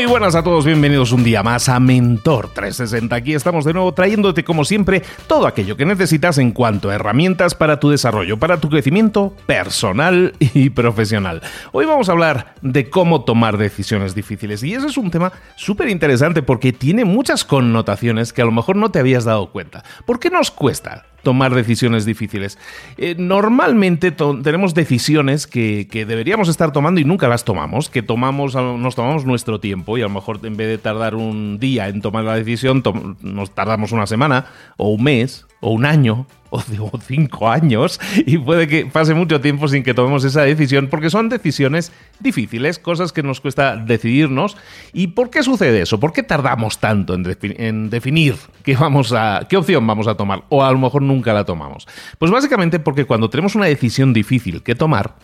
Muy buenas a todos, bienvenidos un día más a Mentor 360. Aquí estamos de nuevo trayéndote como siempre todo aquello que necesitas en cuanto a herramientas para tu desarrollo, para tu crecimiento personal y profesional. Hoy vamos a hablar de cómo tomar decisiones difíciles y ese es un tema súper interesante porque tiene muchas connotaciones que a lo mejor no te habías dado cuenta. ¿Por qué nos cuesta tomar decisiones difíciles. Eh, normalmente tenemos decisiones que, deberíamos estar tomando y nunca las tomamos, que tomamos, nos tomamos nuestro tiempo y a lo mejor en vez de tardar un día en tomar la decisión, nos tardamos una semana o un mes o un año o, cinco años y puede que pase mucho tiempo sin que tomemos esa decisión porque son decisiones difíciles, cosas que nos cuesta decidirnos. ¿Y por qué sucede eso? ¿Por qué tardamos tanto en, definir qué, vamos a, qué opción vamos a tomar? O a lo mejor nunca la tomamos. Pues básicamente porque cuando tenemos una decisión difícil que tomar,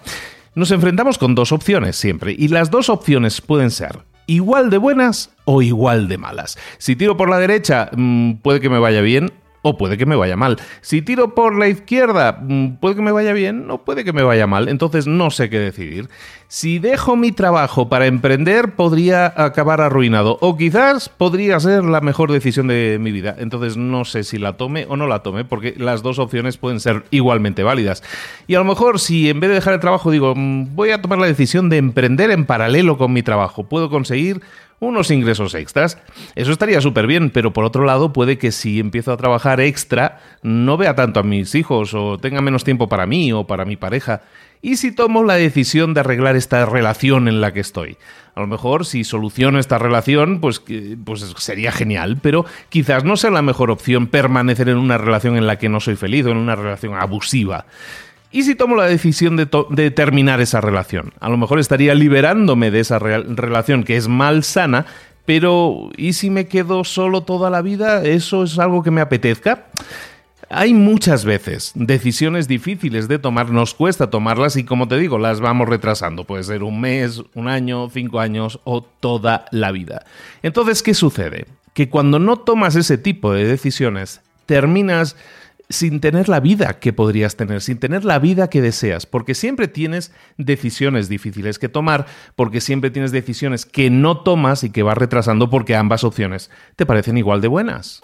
nos enfrentamos con dos opciones siempre y las dos opciones pueden ser igual de buenas o igual de malas. Si tiro por la derecha, mm, puede que me vaya bien o puede que me vaya mal. Si tiro por la izquierda, mm, puede que me vaya bien o puede que me vaya mal. Entonces no sé qué decidir. Si dejo mi trabajo para emprender, podría acabar arruinado. O quizás podría ser la mejor decisión de mi vida. Entonces no sé si la tome o no la tome, porque las dos opciones pueden ser igualmente válidas. Y a lo mejor si en vez de dejar el trabajo digo, mm, voy a tomar la decisión de emprender en paralelo con mi trabajo, puedo conseguir unos ingresos extras. Eso estaría súper bien, pero por otro lado puede que si empiezo a trabajar extra no vea tanto a mis hijos o tenga menos tiempo para mí o para mi pareja. ¿Y si tomo la decisión de arreglar esta relación en la que estoy? A lo mejor si soluciono esta relación, pues, pues sería genial, pero quizás no sea la mejor opción permanecer en una relación en la que no soy feliz o en una relación abusiva. ¿Y si tomo la decisión de, terminar esa relación? A lo mejor estaría liberándome de esa relación que es mal sana, pero ¿y si me quedo solo toda la vida? ¿Eso es algo que me apetezca? Hay muchas veces decisiones difíciles de tomar, nos cuesta tomarlas y como te digo, las vamos retrasando. Puede ser un mes, un año, cinco años o toda la vida. Entonces, ¿qué sucede? Que cuando no tomas ese tipo de decisiones, terminas sin tener la vida que podrías tener, sin tener la vida que deseas, porque siempre tienes decisiones difíciles que tomar, porque siempre tienes decisiones que no tomas y que vas retrasando porque ambas opciones te parecen igual de buenas.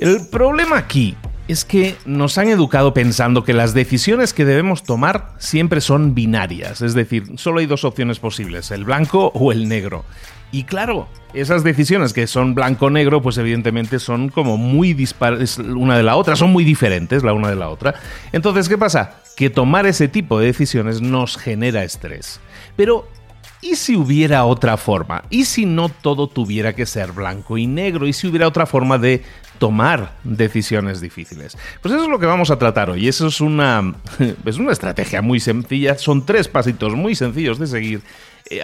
El problema aquí es que nos han educado pensando que las decisiones que debemos tomar siempre son binarias, es decir, solo hay dos opciones posibles, el blanco o el negro. Y claro, esas decisiones que son blanco-negro, pues evidentemente son como muy dispares una de la otra, son muy diferentes la una de la otra. Entonces, ¿qué pasa? Que tomar ese tipo de decisiones nos genera estrés. Pero, ¿y si hubiera otra forma? ¿Y si no todo tuviera que ser blanco y negro? ¿Y si hubiera otra forma de tomar decisiones difíciles? Pues eso es lo que vamos a tratar hoy. Eso es una, es una estrategia muy sencilla. Son tres pasitos muy sencillos de seguir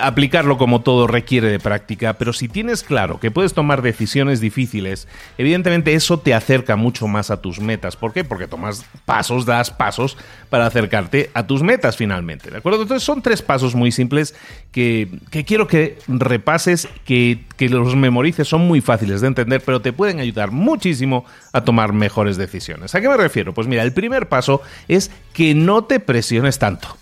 aplicarlo como todo requiere de práctica, pero si tienes claro que puedes tomar decisiones difíciles, evidentemente eso te acerca mucho más a tus metas. ¿Por qué? Porque tomas pasos, das pasos para acercarte a tus metas finalmente. ¿De acuerdo? Entonces son tres pasos muy simples que, quiero que repases, que, que los memorices, son muy fáciles de entender, pero te pueden ayudar muchísimo a tomar mejores decisiones. ¿A qué me refiero? Pues mira, el primer paso es que no te presiones tanto.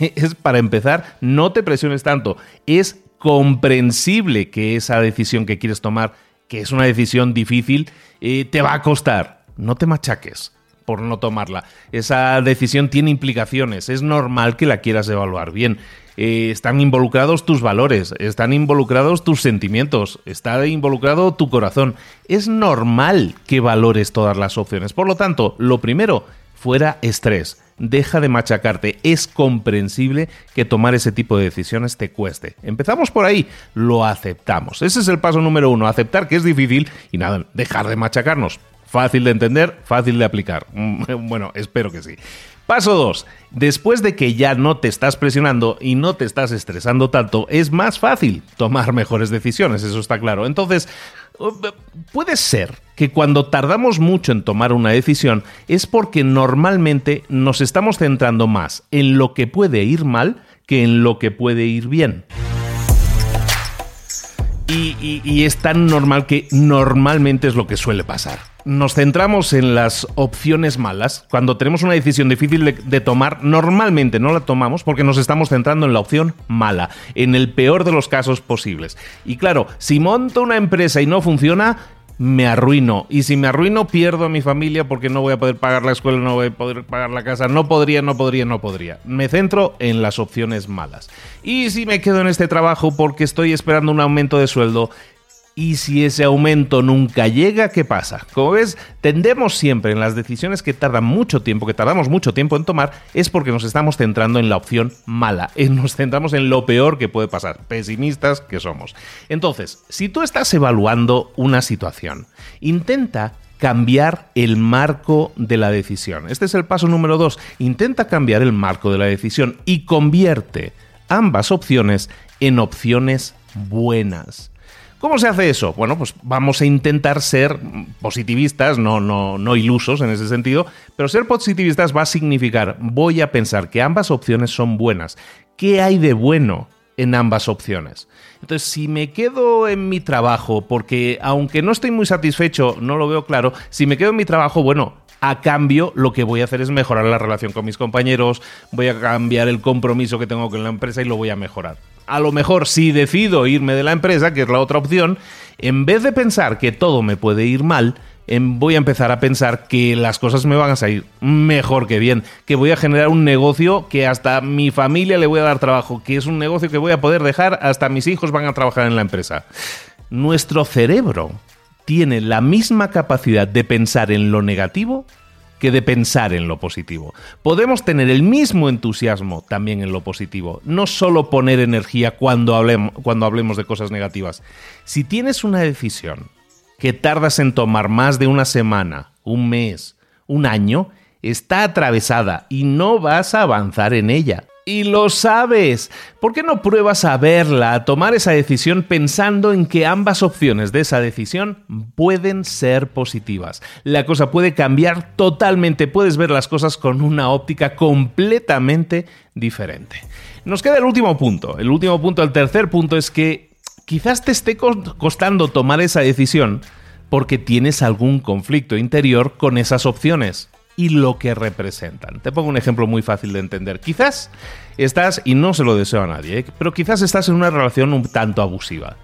es para empezar, no te presiones tanto. Es comprensible que esa decisión que quieres tomar, que es una decisión difícil, eh, te va a costar. No te machaques por no tomarla. Esa decisión tiene implicaciones. Es normal que la quieras evaluar bien. Eh, están involucrados tus valores, están involucrados tus sentimientos, está involucrado tu corazón. Es normal que valores todas las opciones. Por lo tanto, lo primero, fuera estrés deja de machacarte. Es comprensible que tomar ese tipo de decisiones te cueste. Empezamos por ahí, lo aceptamos. Ese es el paso número uno, aceptar que es difícil y nada, dejar de machacarnos. Fácil de entender, fácil de aplicar. Bueno, espero que sí. Paso 2. Después de que ya no te estás presionando y no te estás estresando tanto, es más fácil tomar mejores decisiones, eso está claro. Entonces, puede ser que cuando tardamos mucho en tomar una decisión es porque normalmente nos estamos centrando más en lo que puede ir mal que en lo que puede ir bien. Y, es tan normal que normalmente es lo que suele pasar. Nos centramos en las opciones malas. Cuando tenemos una decisión difícil de, tomar, normalmente no la tomamos porque nos estamos centrando en la opción mala, en el peor de los casos posibles. Y claro, si monto una empresa y no funciona, me arruino. Y si me arruino, pierdo a mi familia porque no voy a poder pagar la escuela, no voy a poder pagar la casa. No podría, no podría, no podría. Me centro en las opciones malas. Y si me quedo en este trabajo porque estoy esperando un aumento de sueldo, y si ese aumento nunca llega, ¿qué pasa? Como ves, tendemos siempre en las decisiones que tardan mucho tiempo, que tardamos mucho tiempo en tomar, es porque nos estamos centrando en la opción mala, nos centramos en lo peor que puede pasar, pesimistas que somos. Entonces, si tú estás evaluando una situación, intenta cambiar el marco de la decisión. Este es el paso número dos. Intenta cambiar el marco de la decisión y convierte ambas opciones en opciones buenas. ¿Cómo se hace eso? Bueno, pues vamos a intentar ser positivistas, no, no, no ilusos en ese sentido, pero ser positivistas va a significar, voy a pensar que ambas opciones son buenas. ¿Qué hay de bueno en ambas opciones? Entonces, si me quedo en mi trabajo, porque aunque no estoy muy satisfecho, no lo veo claro, si me quedo en mi trabajo, bueno, a cambio lo que voy a hacer es mejorar la relación con mis compañeros, voy a cambiar el compromiso que tengo con la empresa y lo voy a mejorar a lo mejor si decido irme de la empresa, que es la otra opción, en vez de pensar que todo me puede ir mal, em, voy a empezar a pensar que las cosas me van a salir mejor que bien, que voy a generar un negocio que hasta mi familia le voy a dar trabajo, que es un negocio que voy a poder dejar, hasta mis hijos van a trabajar en la empresa. Nuestro cerebro tiene la misma capacidad de pensar en lo negativo que de pensar en lo positivo. Podemos tener el mismo entusiasmo también en lo positivo, no solo poner energía cuando hablemos, cuando hablemos de cosas negativas. Si tienes una decisión que tardas en tomar más de una semana, un mes, un año, está atravesada y no vas a avanzar en ella. Y lo sabes. ¿Por qué no pruebas a verla, a tomar esa decisión pensando en que ambas opciones de esa decisión pueden ser positivas? La cosa puede cambiar totalmente, puedes ver las cosas con una óptica completamente diferente. Nos queda el último punto. El último punto, el tercer punto es que quizás te esté costando tomar esa decisión porque tienes algún conflicto interior con esas opciones y lo que representan. Te pongo un ejemplo muy fácil de entender. Quizás estás, y no se lo deseo a nadie, ¿eh? pero quizás estás en una relación un tanto abusiva.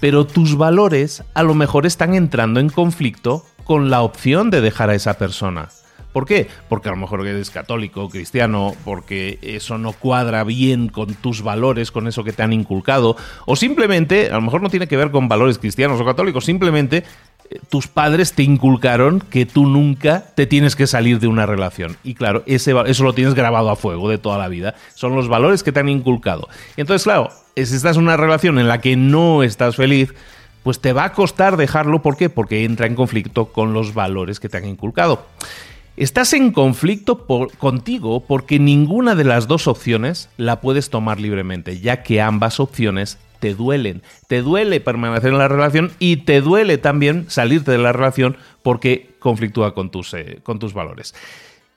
Pero tus valores a lo mejor están entrando en conflicto con la opción de dejar a esa persona. ¿Por qué? Porque a lo mejor eres católico, cristiano, porque eso no cuadra bien con tus valores, con eso que te han inculcado, o simplemente, a lo mejor no tiene que ver con valores cristianos o católicos, simplemente tus padres te inculcaron que tú nunca te tienes que salir de una relación. Y claro, ese, eso lo tienes grabado a fuego de toda la vida. Son los valores que te han inculcado. entonces, claro, si estás en una relación en la que no estás feliz, pues te va a costar dejarlo. ¿Por qué? Porque entra en conflicto con los valores que te han inculcado. Estás en conflicto contigo porque ninguna de las dos opciones la puedes tomar libremente, ya que ambas opciones te duelen. Te duele permanecer en la relación y te duele también salirte de la relación porque conflictúa con tus, eh, con tus valores.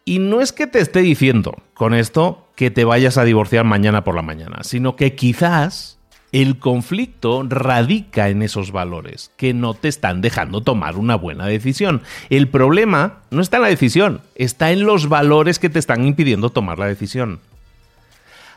Y no es que te esté diciendo con esto que te vayas a divorciar mañana por la mañana, sino que quizás el conflicto radica en esos valores, que no te están dejando tomar una buena decisión. El problema no está en la decisión, está en los valores que te están impidiendo tomar la decisión.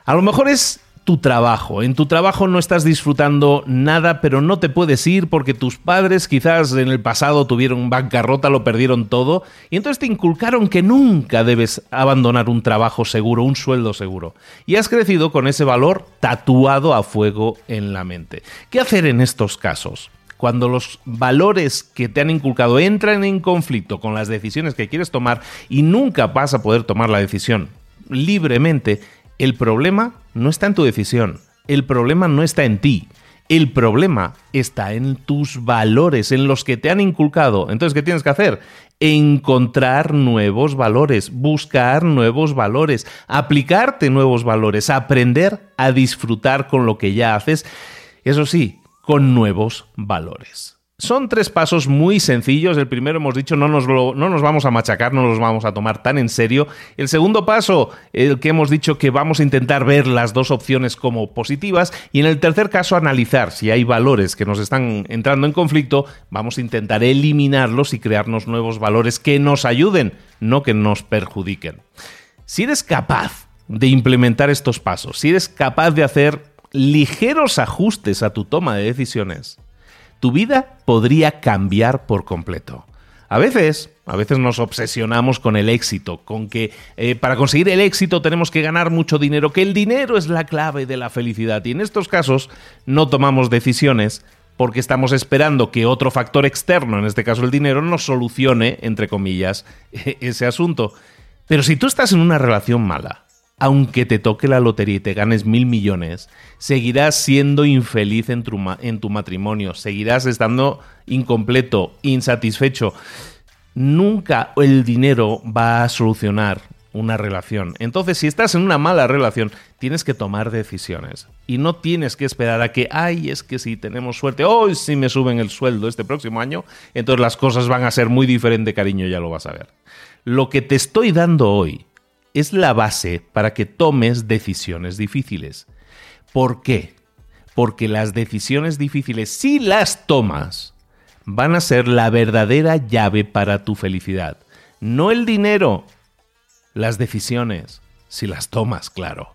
A lo mejor es tu trabajo. En tu trabajo no estás disfrutando nada, pero no te puedes ir porque tus padres quizás en el pasado tuvieron bancarrota, lo perdieron todo, y entonces te inculcaron que nunca debes abandonar un trabajo seguro, un sueldo seguro. Y has crecido con ese valor tatuado a fuego en la mente. ¿Qué hacer en estos casos? Cuando los valores que te han inculcado entran en conflicto con las decisiones que quieres tomar y nunca vas a poder tomar la decisión libremente, el problema no está en tu decisión, el problema no está en ti, el problema está en tus valores, en los que te han inculcado. Entonces, ¿qué tienes que hacer? Encontrar nuevos valores, buscar nuevos valores, aplicarte nuevos valores, aprender a disfrutar con lo que ya haces, eso sí, con nuevos valores. Son tres pasos muy sencillos. El primero hemos dicho no nos, no nos vamos a machacar, no los vamos a tomar tan en serio. El segundo paso, el que hemos dicho que vamos a intentar ver las dos opciones como positivas. Y en el tercer caso, analizar si hay valores que nos están entrando en conflicto. Vamos a intentar eliminarlos y crearnos nuevos valores que nos ayuden, no que nos perjudiquen. Si eres capaz de implementar estos pasos, si eres capaz de hacer ligeros ajustes a tu toma de decisiones, tu vida podría cambiar por completo. A veces, a veces nos obsesionamos con el éxito, con que eh, para conseguir el éxito tenemos que ganar mucho dinero, que el dinero es la clave de la felicidad. Y en estos casos no tomamos decisiones porque estamos esperando que otro factor externo, en este caso el dinero, nos solucione, entre comillas, ese asunto. Pero si tú estás en una relación mala, aunque te toque la lotería y te ganes mil millones, seguirás siendo infeliz en tu, matrimonio, seguirás estando incompleto, insatisfecho. Nunca el dinero va a solucionar una relación. Entonces, si estás en una mala relación, tienes que tomar decisiones. Y no tienes que esperar a que, ay, es que si tenemos suerte, hoy si me suben el sueldo este próximo año, entonces las cosas van a ser muy diferentes, cariño, ya lo vas a ver. Lo que te estoy dando hoy es la base para que tomes decisiones difíciles. ¿Por qué? Porque las decisiones difíciles, si las tomas, van a ser la verdadera llave para tu felicidad. No el dinero, las decisiones, si las tomas, claro.